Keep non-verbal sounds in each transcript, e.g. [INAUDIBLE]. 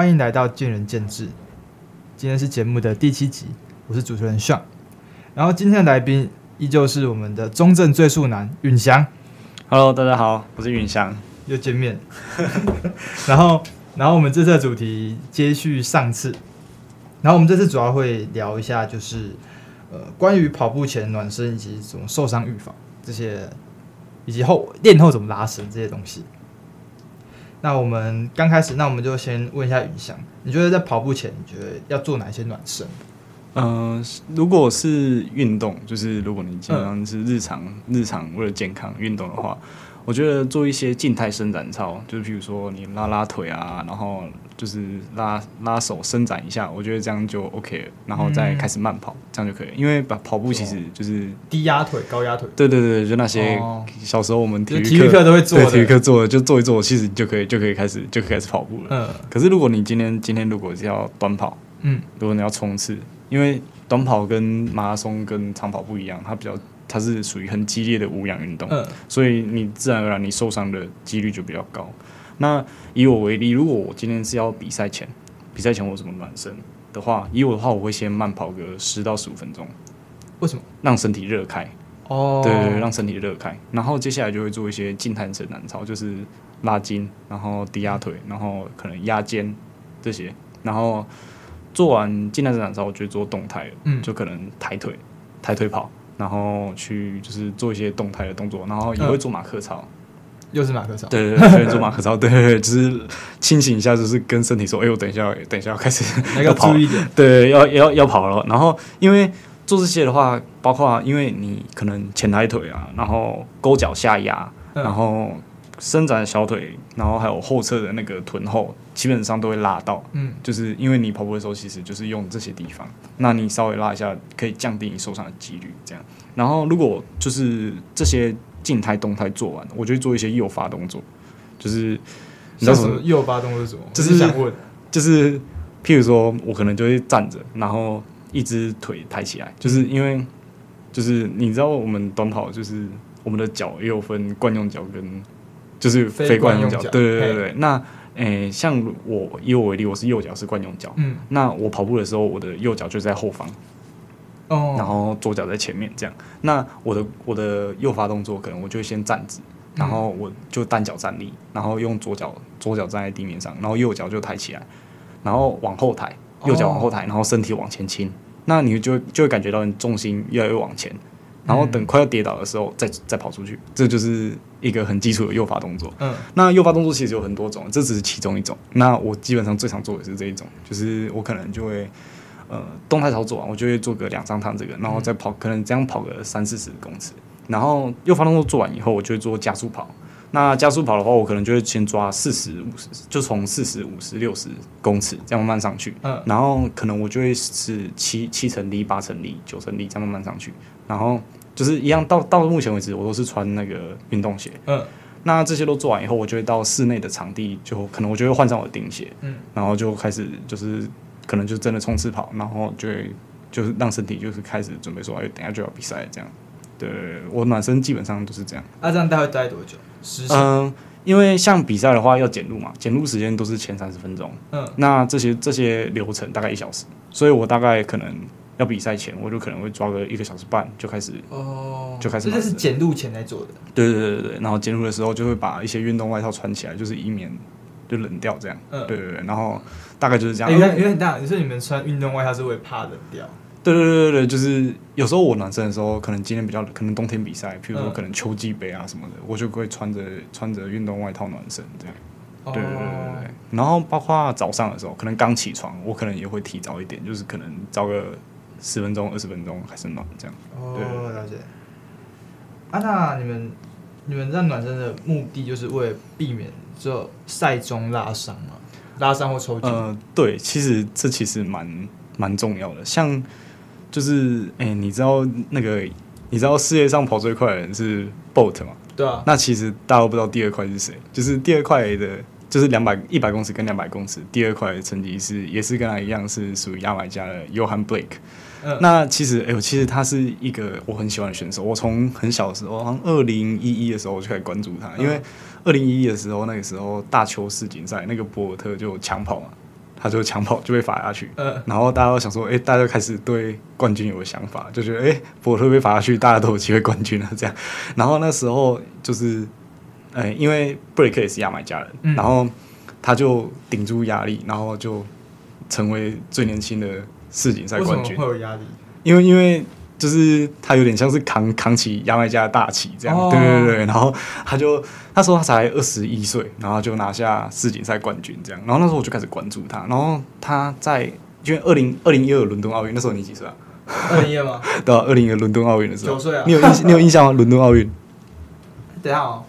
欢迎来到见仁见智。今天是节目的第七集，我是主持人 Sean。然后今天的来宾依旧是我们的中正最速男允翔。Hello，大家好，我是允翔，又见面。[LAUGHS] 然后，然后我们这次的主题接续上次。然后我们这次主要会聊一下，就是呃，关于跑步前暖身以及怎么受伤预防这些，以及后练后怎么拉伸这些东西。那我们刚开始，那我们就先问一下云翔，你觉得在跑步前，你觉得要做哪些暖身？嗯、呃，如果是运动，就是如果你经常是日常、嗯、日常为了健康运动的话，我觉得做一些静态伸展操，就是譬如说你拉拉腿啊，然后就是拉拉手伸展一下，我觉得这样就 OK 了，然后再开始慢跑，嗯、这样就可以了。因为把跑步其实就是低压腿、高压腿，对对对，就那些小时候我们体育体育课都会做的，体育课做的就做一做，其实就可以就可以开始就可以开始跑步了。嗯，可是如果你今天今天如果是要短跑，嗯，如果你要冲刺，因为短跑跟马拉松跟长跑不一样，它比较。它是属于很激烈的无氧运动，嗯，所以你自然而然你受伤的几率就比较高。那以我为例，如果我今天是要比赛前，比赛前我怎么暖身的话，以我的话，我会先慢跑个十到十五分钟。为什么？让身体热开。哦，对对对，让身体热开。然后接下来就会做一些静态伸展操，就是拉筋，然后低压腿，然后可能压肩这些。然后做完静态伸展操，我就做动态，嗯，就可能抬腿、抬腿跑。然后去就是做一些动态的动作，然后也会做马克操，嗯、又是马克操，对对对，做马克操，[LAUGHS] 对对对，就是清醒一下，就是跟身体说，哎，我等一下，等一下要开始 [LAUGHS] 要跑，[LAUGHS] 对，要要要跑了。然后因为做这些的话，包括因为你可能前抬腿啊，然后勾脚下压，嗯、然后。伸展小腿，然后还有后侧的那个臀后，基本上都会拉到。嗯，就是因为你跑步的时候，其实就是用这些地方。那你稍微拉一下，可以降低你受伤的几率。这样，然后如果就是这些静态动态做完，我就会做一些诱发动作。就是你知道什么诱发动作是什么？就是想问，就是譬如说我可能就会站着，然后一只腿抬起来，就是因为就是你知道我们短跑就是我们的脚也有分惯用脚跟。就是非惯用脚，对对对对。那，诶、欸，像我以我为例，我是右脚是惯用脚。嗯。那我跑步的时候，我的右脚就在后方。哦。然后左脚在前面，这样。那我的我的右发动作，可能我就会先站直，然后我就单脚站立，然后用左脚左脚站在地面上，然后右脚就抬起来，然后往后抬，右脚往后抬，然后身体往前倾。那你就就会感觉到你重心越来越往前。然后等快要跌倒的时候再，再再跑出去，这就是一个很基础的诱发动作。嗯，那诱发动作其实有很多种，这只是其中一种。那我基本上最常做的是这一种，就是我可能就会呃动态操作啊，我就会做个两三趟这个，然后再跑，可能这样跑个三四十公尺。然后诱发动作做完以后，我就会做加速跑。那加速跑的话，我可能就会先抓四十五十，就从四十五十六十公尺这样慢慢上去。嗯，然后可能我就会是七七成力、八成力、九成力这样慢慢上去，然后。就是一样，到到目前为止，我都是穿那个运动鞋。嗯，那这些都做完以后，我就会到室内的场地，就可能我就会换上我的钉鞋。嗯，然后就开始就是可能就真的冲刺跑，然后就会就是让身体就是开始准备说，哎，等下就要比赛这样。对，我暖身基本上都是这样。啊，这样大概待多久？嗯，因为像比赛的话要检录嘛，检录时间都是前三十分钟。嗯，那这些这些流程大概一小时，所以我大概可能。要比赛前，我就可能会抓个一个小时半就开始哦，就开始。这是检录前来做的。对对对对，然后检录的时候就会把一些运动外套穿起来，就是以免就冷掉这样。嗯，对对对，然后大概就是这样。因为因为大，你说你们穿运动外套是会怕冷掉？对对对对对，就是有时候我暖身的时候，可能今天比较可能冬天比赛，譬如说可能秋季杯啊什么的，我就会穿着穿着运动外套暖身这样。对对对对对，然后包括早上的时候，可能刚起床，我可能也会提早一点，就是可能早个。十分钟、二十分钟还是暖这样。哦，对了解。啊，那你们你们在暖身的目的就是为了避免就赛中拉伤吗？拉伤或抽筋？呃，对，其实这其实蛮蛮重要的。像就是，哎、欸，你知道那个你知道世界上跑最快的人是 Bolt 吗？对啊。那其实大家都不知道第二快是谁，就是第二快的。就是两百一百公尺跟两百公尺，第二快的成绩是也是跟他一样，是属于牙买加的 Johan Blake。嗯，那其实哎呦，其实他是一个我很喜欢的选手。我从很小的时候，好像二零一一的时候我就开始关注他，因为二零一一的时候那个时候大邱世锦赛那个博尔特就抢跑嘛，他就抢跑就被罚下去。嗯，然后大家都想说，哎，大家就开始对冠军有个想法，就觉得，哎，博尔特被罚下去，大家都有机会冠军了这样。然后那时候就是，哎，因为布雷克也是牙买加人，嗯、然后他就顶住压力，然后就成为最年轻的世锦赛冠军。会有压力？因为因为。就是他有点像是扛扛起牙买加的大旗这样，哦、对对对，然后他就那时候他才二十一岁，然后就拿下世锦赛冠军这样，然后那时候我就开始关注他，然后他在因为二零二零一二伦敦奥运那时候你几岁啊？二零一二吗？对啊，二零一二伦敦奥运的时候，九岁啊？你有印 [LAUGHS] 你有印象吗？伦敦奥运？等下哦，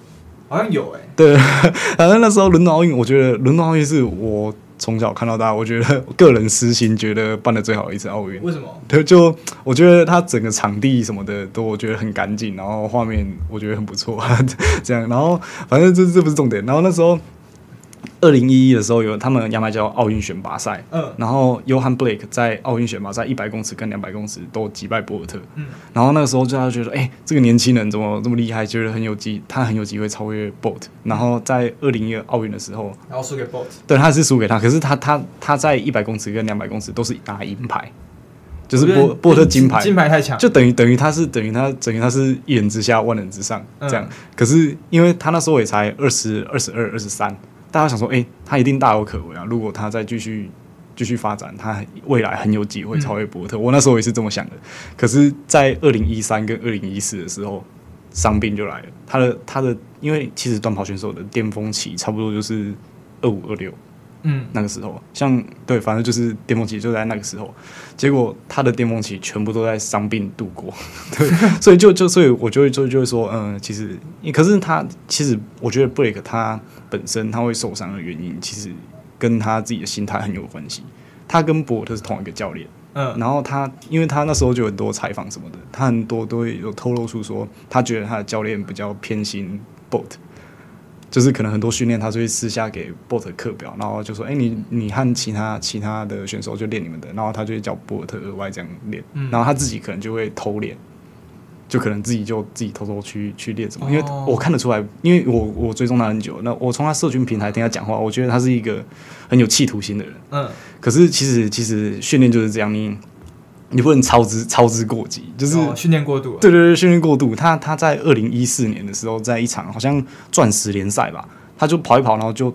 好像有哎、欸。对，[LAUGHS] 反正那时候伦敦奥运，我觉得伦敦奥运是我。从小看到大，我觉得个人私心觉得办的最好的一次奥运。为什么？对，就我觉得它整个场地什么的都我觉得很干净，然后画面我觉得很不错，[LAUGHS] 这样。然后反正这这不是重点。然后那时候。二零一一的时候，有他们牙买加奥运选拔赛，嗯，然后约翰布雷克在奥运选拔赛一百公尺跟两百公尺都击败博尔特，嗯，然后那个时候就他觉得，哎、欸，这个年轻人怎么这么厉害？觉得很有机，他很有机会超越 Bolt。然后在二零一二奥运的时候，然后输给 Bolt，对，他是输给他，可是他他他在一百公尺跟两百公尺都是拿银牌，就是博博尔特金牌，金牌太强，就等于等于他是等于他等于他是一人之下万人之上这样。嗯、可是因为他那时候也才二十二十二二十三。大家想说，哎、他一定大有可为啊！如果他再继续继续发展，他未来很有机会超越博特。我那时候也是这么想的。可是，在二零一三跟二零一四的时候，伤病就来了。他的他的，因为其实短跑选手的巅峰期差不多就是二五二六，嗯，那个时候，像对，反正就是巅峰期就在那个时候。结果他的巅峰期全部都在伤病度过，[LAUGHS] 对，所以就就所以我就会就就会说，嗯，其实，可是他其实我觉得 Break 他。本身他会受伤的原因，其实跟他自己的心态很有关系。他跟博尔特是同一个教练，嗯，然后他因为他那时候就有很多采访什么的，他很多都会有透露出说，他觉得他的教练比较偏心 Bolt，就是可能很多训练他就会私下给 Bolt 课表，然后就说，哎、欸，你你和其他其他的选手就练你们的，然后他就会叫博尔特额外这样练，嗯、然后他自己可能就会偷练。就可能自己就自己偷偷去去练什么，因为我看得出来，因为我我追踪他很久，那我从他社群平台听他讲话，我觉得他是一个很有企图心的人。嗯，可是其实其实训练就是这样，你你不能操之操之过急，就是训练过度。对对对，训练过度。他他在二零一四年的时候，在一场好像钻石联赛吧，他就跑一跑，然后就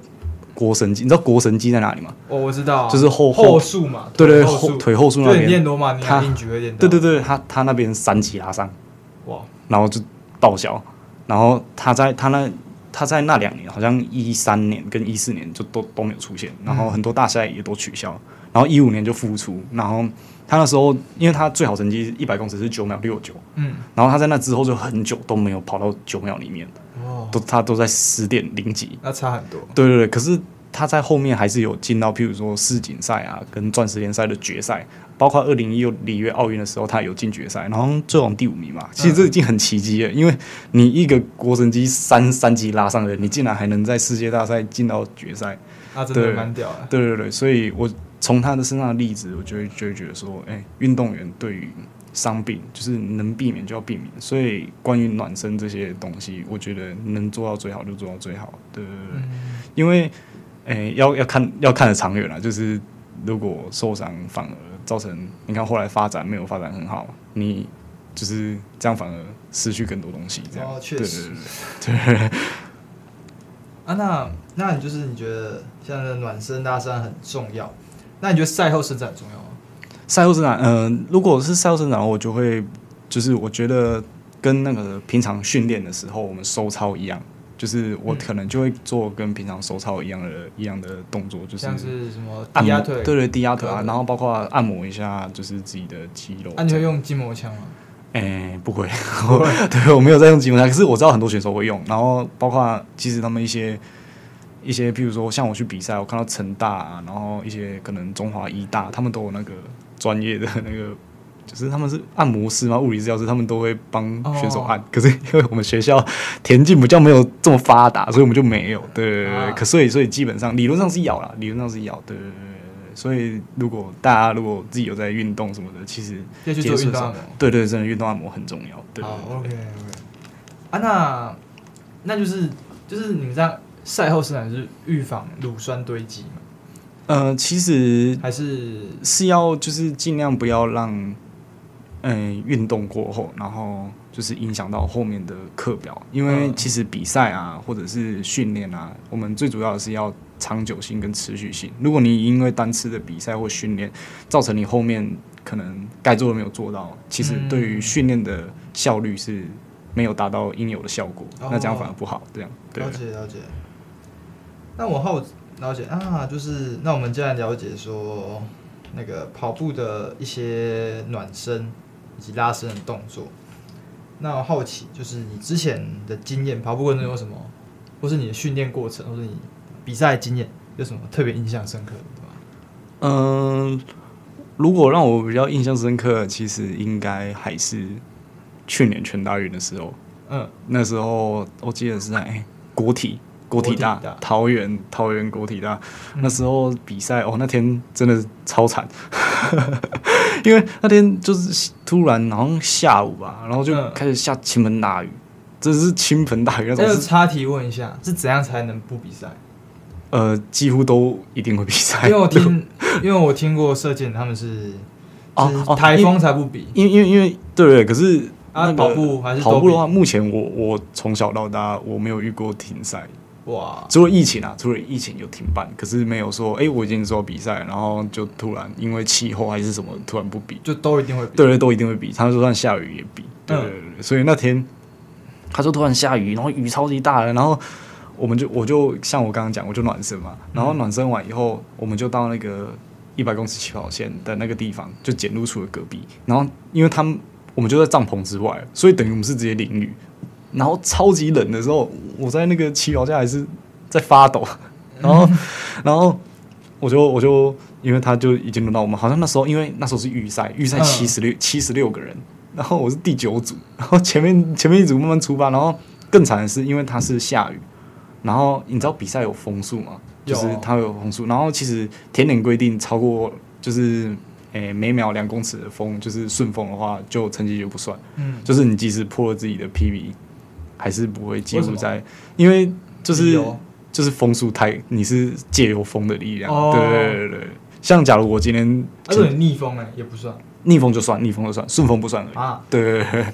腘绳肌，你知道腘绳肌在哪里吗？哦，我知道，就是后后束嘛，对对后腿后束那边。练罗马尼亚硬举会练到。对对对，他他那边三级拉伤。哇！然后就报销，然后他在他那他在那两年，好像一三年跟一四年就都都没有出现，然后很多大赛也都取消，然后一五年就复出，然后他那时候因为他最好成绩一百公尺是九秒六九，嗯，然后他在那之后就很久都没有跑到九秒里面，哦，都他都在十点零几，那差很多，对对对，可是。他在后面还是有进到，譬如说世锦赛啊，跟钻石联赛的决赛，包括二零一六里约奥运的时候，他有进决赛，然后最后第五名嘛。其实这已经很奇迹了，因为你一个国神级三三级拉上的人，你竟然还能在世界大赛进到决赛，那真的蛮屌的。对对对，所以我从他的身上的例子，我就会就会觉得说，哎、欸，运动员对于伤病就是能避免就要避免。所以关于暖身这些东西，我觉得能做到最好就做到最好。对对对，嗯、因为。诶、欸，要要看要看的长远了，就是如果受伤反而造成，你看后来发展没有发展很好，你就是这样反而失去更多东西，这样。哦，确实。对对对。[LAUGHS] 啊，那那你就是你觉得现在的暖身拉伤很重要，那你觉得赛后伸展很重要吗？赛后伸展，嗯、呃，如果是赛后伸展，我就会就是我觉得跟那个平常训练的时候我们收操一样。就是我可能就会做跟平常收操一样的、嗯、一样的动作，就是像是什么低压腿，对对，低压腿啊，然后包括按摩一下，就是自己的肌肉。那、啊、你会用筋膜枪吗？诶、欸，不会，不会 [LAUGHS] 对，我没有在用筋膜枪，可是我知道很多选手会用。然后包括其实他们一些一些，譬如说像我去比赛，我看到成大、啊，然后一些可能中华医大，他们都有那个专业的那个。[LAUGHS] 就是他们是按摩师嘛，物理治疗师，他们都会帮选手按。Oh. 可是因为我们学校田径比较没有这么发达，所以我们就没有。对对对，ah. 可所以所以基本上理论上是要啦，理论上是要。对对对，所以如果大家如果自己有在运动什么的，其实要去做运动按摩。对，对对，真的运动按摩很重要。对，好，OK OK。啊，那那就是就是你们这样赛后是是预防乳酸堆积嘛？呃，其实还是是要就是尽量不要让，嗯、呃，运动过后，然后就是影响到后面的课表，因为其实比赛啊，或者是训练啊，我们最主要的是要长久性跟持续性。如果你因为单次的比赛或训练，造成你后面可能该做的没有做到，其实对于训练的效率是没有达到应有的效果，那这样反而不好。这样，对。了解了解。那我好了解啊，就是那我们既然了解说那个跑步的一些暖身以及拉伸的动作，那我好奇就是你之前的经验，跑步过程中有什么，或是你的训练过程，或是你比赛经验有什么特别印象深刻的吗？嗯，如果让我比较印象深刻，其实应该还是去年全大运的时候。嗯，那时候我记得是在、欸、国体。国体大，体大。桃园桃园国体大，嗯、那时候比赛哦，那天真的超惨，[LAUGHS] 因为那天就是突然好像下午吧，然后就开始下倾盆大雨，真、嗯、是倾盆大雨。那个插题问一下，是怎样才能不比赛？呃，几乎都一定会比赛，因为我听，[LAUGHS] 因为我听过射箭他们是哦台风才不比，因为因为因为对对，可是啊跑步还是跑步的话，目前我我从小到大我没有遇过停赛。哇！除了疫情啊，除了疫情有停办，可是没有说，哎、欸，我已经说比赛，然后就突然因为气候还是什么，突然不比，就都一定会比，对对，都一定会比。他说算下雨也比，对对对，对。所以那天他说突然下雨，然后雨超级大的，然后我们就我就像我刚刚讲，我就暖身嘛，然后暖身完以后，我们就到那个一百公尺起跑线的那个地方，就捡露出了隔壁。然后因为他们我们就在帐篷之外，所以等于我们是直接淋雨。然后超级冷的时候，我在那个起跑架还是在发抖，[LAUGHS] 然后，[LAUGHS] 然后我就我就因为他就已经轮到我们，好像那时候因为那时候是预赛，预赛七十六七十六个人，然后我是第九组，然后前面 [LAUGHS] 前面一组慢慢出发，然后更惨的是因为它是下雨，然后你知道比赛有风速吗？就是它有风速，然后其实田联规定超过就是诶每秒两公尺的风，就是顺风的话，就成绩就不算，嗯，就是你即使破了自己的 PB。还是不会记录在，因为就是就是风速太，你是借由风的力量，对对对对。像假如我今天，而且逆风哎，也不算，逆风就算，逆风就算，顺风不算而已啊。对对对，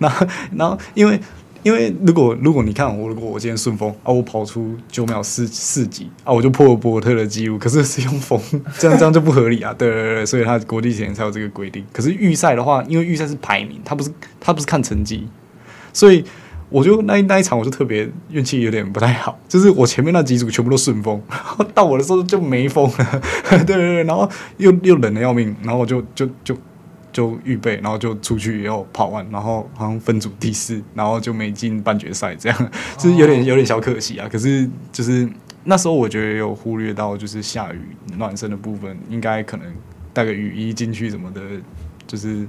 然后然后因为因为如果如果你看我，如果我今天顺风啊，我跑出九秒四四几啊，我就破了博特的记录，可是是用风，这样 [LAUGHS] 这样就不合理啊。对对对，所以他国际前才有这个规定。可是预赛的话，因为预赛是排名，他不是他不是看成绩，所以。我就那那一场，我就特别运气有点不太好，[LAUGHS] 就是我前面那几组全部都顺风，然 [LAUGHS] 后到我的时候就没风了，[LAUGHS] 对对对，然后又又冷的要命，然后我就就就就预备，然后就出去以后跑完，然后好像分组第四，然后就没进半决赛，这样就是有点有点小可惜啊。可是就是那时候我觉得有忽略到，就是下雨暖身的部分，应该可能带个雨衣进去什么的，就是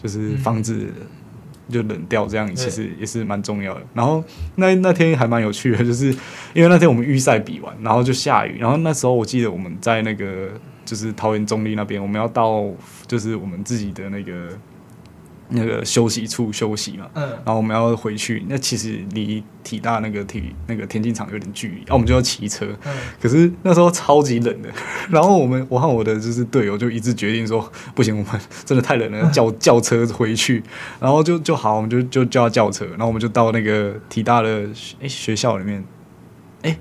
就是防止。就冷掉，这样其实也是蛮重要的。然后那那天还蛮有趣的，[LAUGHS] 就是因为那天我们预赛比完，然后就下雨。然后那时候我记得我们在那个就是桃园中立那边，我们要到就是我们自己的那个。那个休息处休息嘛，嗯，然后我们要回去，那其实离体大那个体那个田径场有点距离，然后我们就要骑车，嗯，可是那时候超级冷的，[LAUGHS] 然后我们我和我的就是队友就一致决定说，不行，我们真的太冷了，[LAUGHS] 叫叫车回去，然后就就好，我们就就叫他叫车，然后我们就到那个体大的诶学校里面，哎，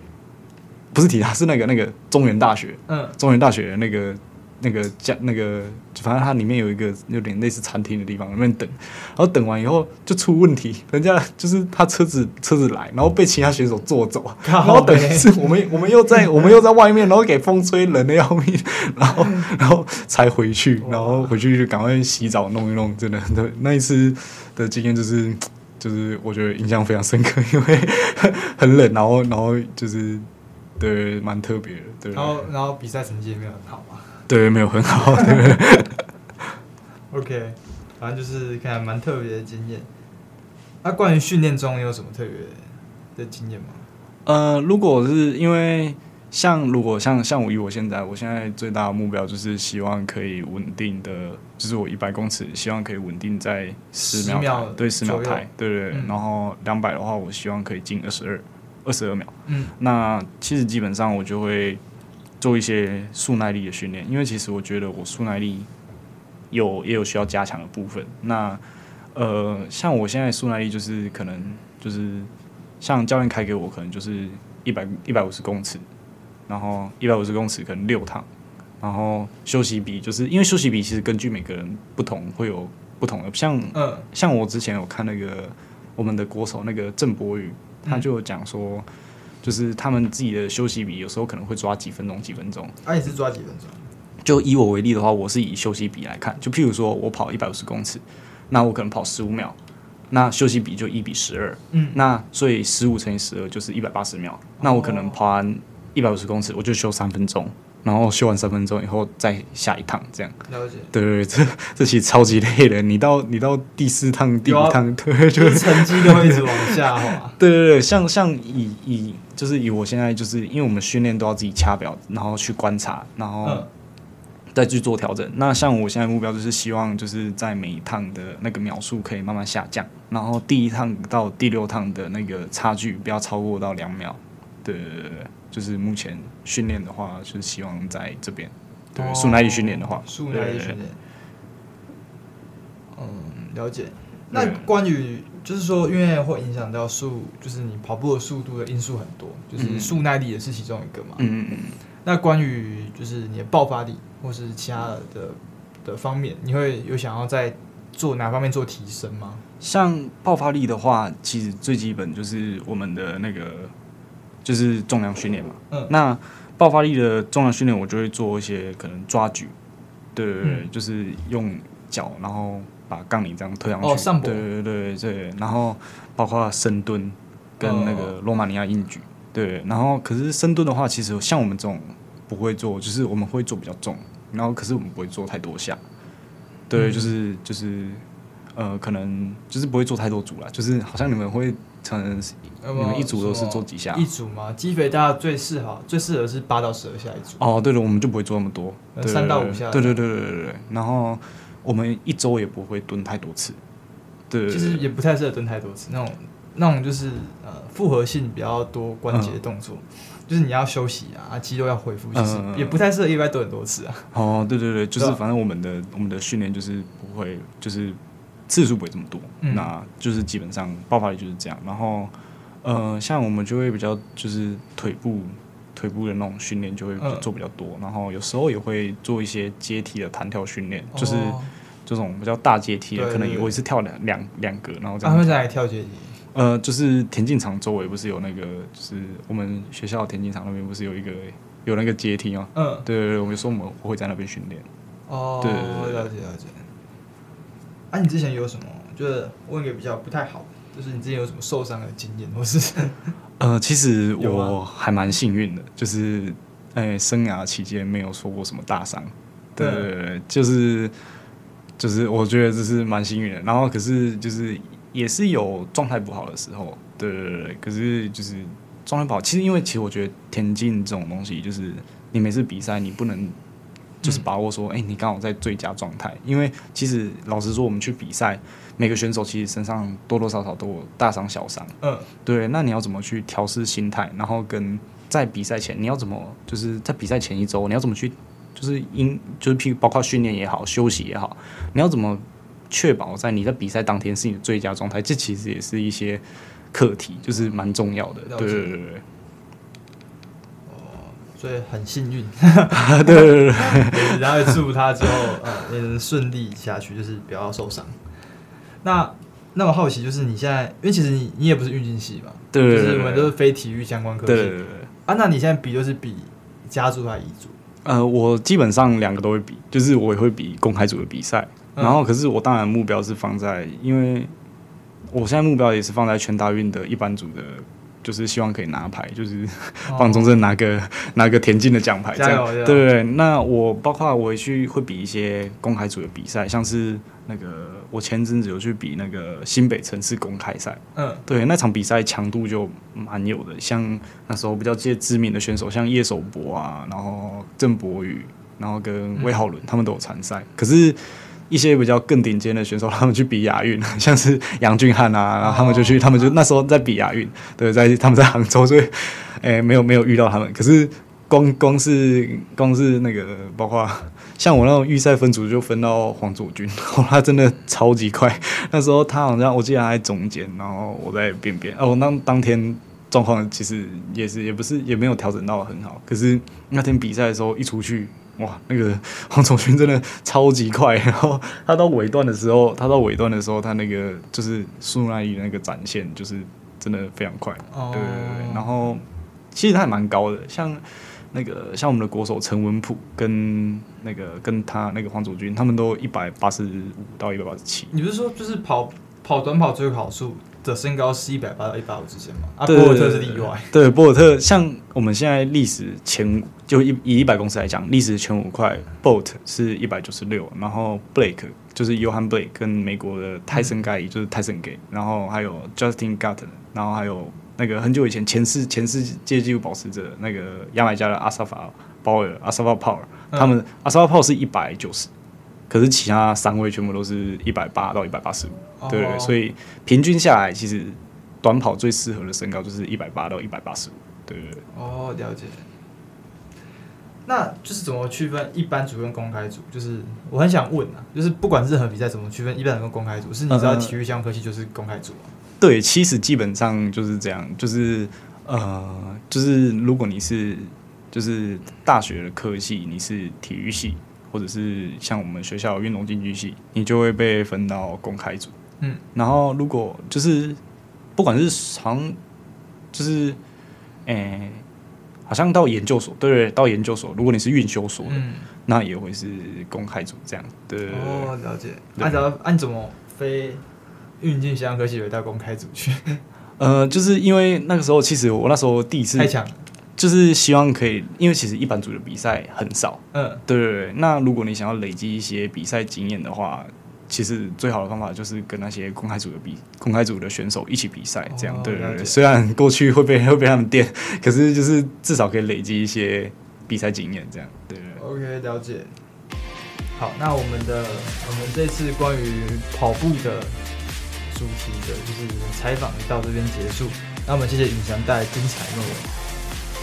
不是体大，是那个那个中原大学，嗯，中原大学的那个。那个家那个，反正它里面有一个有点类似餐厅的地方，那边等，然后等完以后就出问题，人家就是他车子车子来，然后被其他选手坐走，然后等于是我们我们又在我们又在外面，然后给风吹冷的要命，然后 [LAUGHS] 然后才回去，然后回去就赶快洗澡弄一弄，真的对那一次的经验就是就是我觉得印象非常深刻，因为 [LAUGHS] 很冷，然后然后就是对蛮特别的，对，然后然后比赛成绩也没有很好嘛。对，没有很好。对，OK，反正就是看蛮特别的经验。那、啊、关于训练中有什么特别的经验吗？呃，如果是因为像如果像像我以我现在，我现在最大的目标就是希望可以稳定的，就是我一百公尺希望可以稳定在十秒，秒对十秒台，对对，对、嗯。然后两百的话，我希望可以进二十二二十二秒。嗯，那其实基本上我就会。做一些速耐力的训练，因为其实我觉得我速耐力有也有需要加强的部分。那呃，像我现在速耐力就是可能就是像教练开给我，可能就是一百一百五十公尺，然后一百五十公尺可能六趟，然后休息比就是因为休息比其实根据每个人不同会有不同的，像呃，像我之前有看那个我们的国手那个郑博宇，他就讲说。就是他们自己的休息比，有时候可能会抓几分钟、几分钟。啊，你是抓几分钟？就以我为例的话，我是以休息比来看。就譬如说我跑一百五十公尺，那我可能跑十五秒，那休息比就一比十二。嗯，那所以十五乘以十二就是一百八十秒。那我可能跑完一百五十公尺，我就休三分钟。然后修完三分钟以后再下一趟，这样。了解。对对对，这这其实超级累的。你到你到第四趟、第五趟，对，就成绩都会一直往下滑。[LAUGHS] 对对对，像像以以就是以我现在就是因为我们训练都要自己掐表，然后去观察，然后再去做调整。嗯、那像我现在目标就是希望就是在每一趟的那个秒数可以慢慢下降，然后第一趟到第六趟的那个差距不要超过到两秒。对对对对。就是目前训练的话，就是希望在这边，对速耐力训练的话，速耐力训练。嗯，了解。那关于就是说，因为会影响到速，就是你跑步的速度的因素很多，就是速耐力也是其中一个嘛。嗯嗯嗯。那关于就是你的爆发力或是其他的的方面，你会有想要在做哪方面做提升吗？像爆发力的话，其实最基本就是我们的那个。就是重量训练嘛，嗯，那爆发力的重量训练，我就会做一些可能抓举，对对对，嗯、就是用脚，然后把杠铃这样推上去，哦，上对对对对，然后包括深蹲跟那个罗马尼亚硬举，对，然后可是深蹲的话，其实像我们这种不会做，就是我们会做比较重，然后可是我们不会做太多下，对，嗯、就是就是呃，可能就是不会做太多组了，就是好像你们会。可能你们一组都是做几下？一组吗？肌肥大最适合最适合是八到十二下一组。哦，对了，我们就不会做那么多，三到五下。对对对对对对。然后我们一周也不会蹲太多次。对，其实也不太适合蹲太多次，那种那种就是呃复合性比较多关节动作，就是你要休息啊，肌肉要恢复，其实也不太适合一般蹲很多次啊。哦，对对对，就是反正我们的我们的训练就是不会就是。次数不会这么多，嗯、那就是基本上爆发力就是这样。然后，呃，像我们就会比较就是腿部腿部的那种训练就会做比较多。嗯、然后有时候也会做一些阶梯的弹跳训练，哦、就是这种比较大阶梯的，可能我也是跳两两两格，然后这样。他们在跳阶梯？呃，就是田径场周围不是有那个，就是我们学校田径场那边不是有一个有那个阶梯吗？嗯，对对对，我们说我们会在那边训练。哦，对，对，对，了解了解。啊，你之前有什么？就是问一个比较不太好，就是你之前有什么受伤的经验，或是？呃，其实 [LAUGHS] 我还蛮幸运的，就是哎、欸，生涯期间没有受过什么大伤。对，就是就是，我觉得这是蛮幸运的。然后，可是就是也是有状态不好的时候。对对对，可是就是状态不好，其实因为其实我觉得田径这种东西，就是你每次比赛你不能。就是把握说，哎、欸，你刚好在最佳状态。因为其实老实说，我们去比赛，每个选手其实身上多多少少都有大伤小伤。嗯，对。那你要怎么去调试心态？然后跟在比赛前，你要怎么就是在比赛前一周，你要怎么去，就是因就是譬如包括训练也好，休息也好，你要怎么确保在你在比赛当天是你的最佳状态？这其实也是一些课题，就是蛮重要的。对对对对。所以很幸运，[LAUGHS] 对对对，对，然后祝他之后 [LAUGHS] 呃也能顺利下去，就是不要受伤。那那我好奇，就是你现在，因为其实你你也不是运动系嘛，对，就是我们都是非体育相关科系。对，对对对。啊，那你现在比就是比家族还是乙组？呃，我基本上两个都会比，就是我也会比公开组的比赛。嗯、然后，可是我当然目标是放在，因为我现在目标也是放在全大运的一般组的。就是希望可以拿牌，就是帮中正拿个、哦、拿个田径的奖牌，这样对？那我包括我也去会比一些公开组的比赛，像是那个我前阵子有去比那个新北城市公开赛，嗯，对，那场比赛强度就蛮有的，像那时候比较些知名的选手，像叶守博啊，然后郑博宇，然后跟魏浩伦，他们都有参赛，可是。一些比较更顶尖的选手，他们去比亚运，[LAUGHS] 像是杨俊翰啊，然后他们就去，他们就那时候在比亚运，对，在他们在杭州，[LAUGHS] 所以，诶、欸，没有没有遇到他们。可是光光是光是那个，包括像我那种预赛分组就分到黄祖君，[LAUGHS] 他真的超级快。那时候他好像我记得他在中间，然后我在边边。哦，那当天状况其实也是也不是也没有调整到很好。可是那天比赛的时候一出去，哇，那个黄祖勋真的超级快。然后他到尾段的时候，他到尾段的时候，他那个就是速度那里那个展现就是真的非常快。哦、对对对，然后其实他还蛮高的，像。那个像我们的国手陈文普跟那个跟他那个黄祖军，他们都一百八十五到一百八十七。你不是说就是跑跑短跑最跑数的身高是一百八到一百五之间嘛？啊，对博尔特是例外。对，博尔特像我们现在历史前就一以一百公尺来讲，历史前五块，Bolt 是一百九十六，然后 Blake 就是 Johan Blake 跟美国的泰森盖伊就是泰森盖，然后还有 Justin Gatlin，然后还有。那个很久以前前世前世界纪录保持者那个牙买加的阿萨法鲍尔阿萨法 Power，他们阿萨法 Power 是一百九十，可是其他三位全部都是一百八到一百八十五，对，所以平均下来，其实短跑最适合的身高就是一百八到一百八十五，对对对。哦，了解。那就是怎么区分一般组跟公开组？就是我很想问啊，就是不管任何比赛怎么区分一般组跟公开组？是你知道体育相关科系就是公开组吗？对，其实基本上就是这样，就是呃，就是如果你是就是大学的科系，你是体育系，或者是像我们学校运动竞技系，你就会被分到公开组。嗯，然后如果就是不管是长，就是诶、欸，好像到研究所，对，对，到研究所，如果你是运修所的，嗯、那也会是公开组这样。对，哦，了解。按照按怎么飞？运进相关科系有到公开组去，呃，就是因为那个时候，其实我那时候第一次太强，就是希望可以，因为其实一般组的比赛很少，嗯，对对对。那如果你想要累积一些比赛经验的话，其实最好的方法就是跟那些公开组的比，公开组的选手一起比赛，这样，哦、对对对。虽然过去会被会被他们电，可是就是至少可以累积一些比赛经验，这样，对对对。OK，了解。好，那我们的我们这次关于跑步的。主题的就是采访到这边结束，那我们谢谢尹翔带来精彩内容。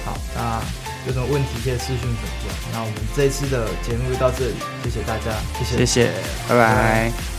好，那有什么问题可以私讯粉丝。那我们这一次的节目就到这里，谢谢大家，谢谢，谢谢，拜拜。拜拜。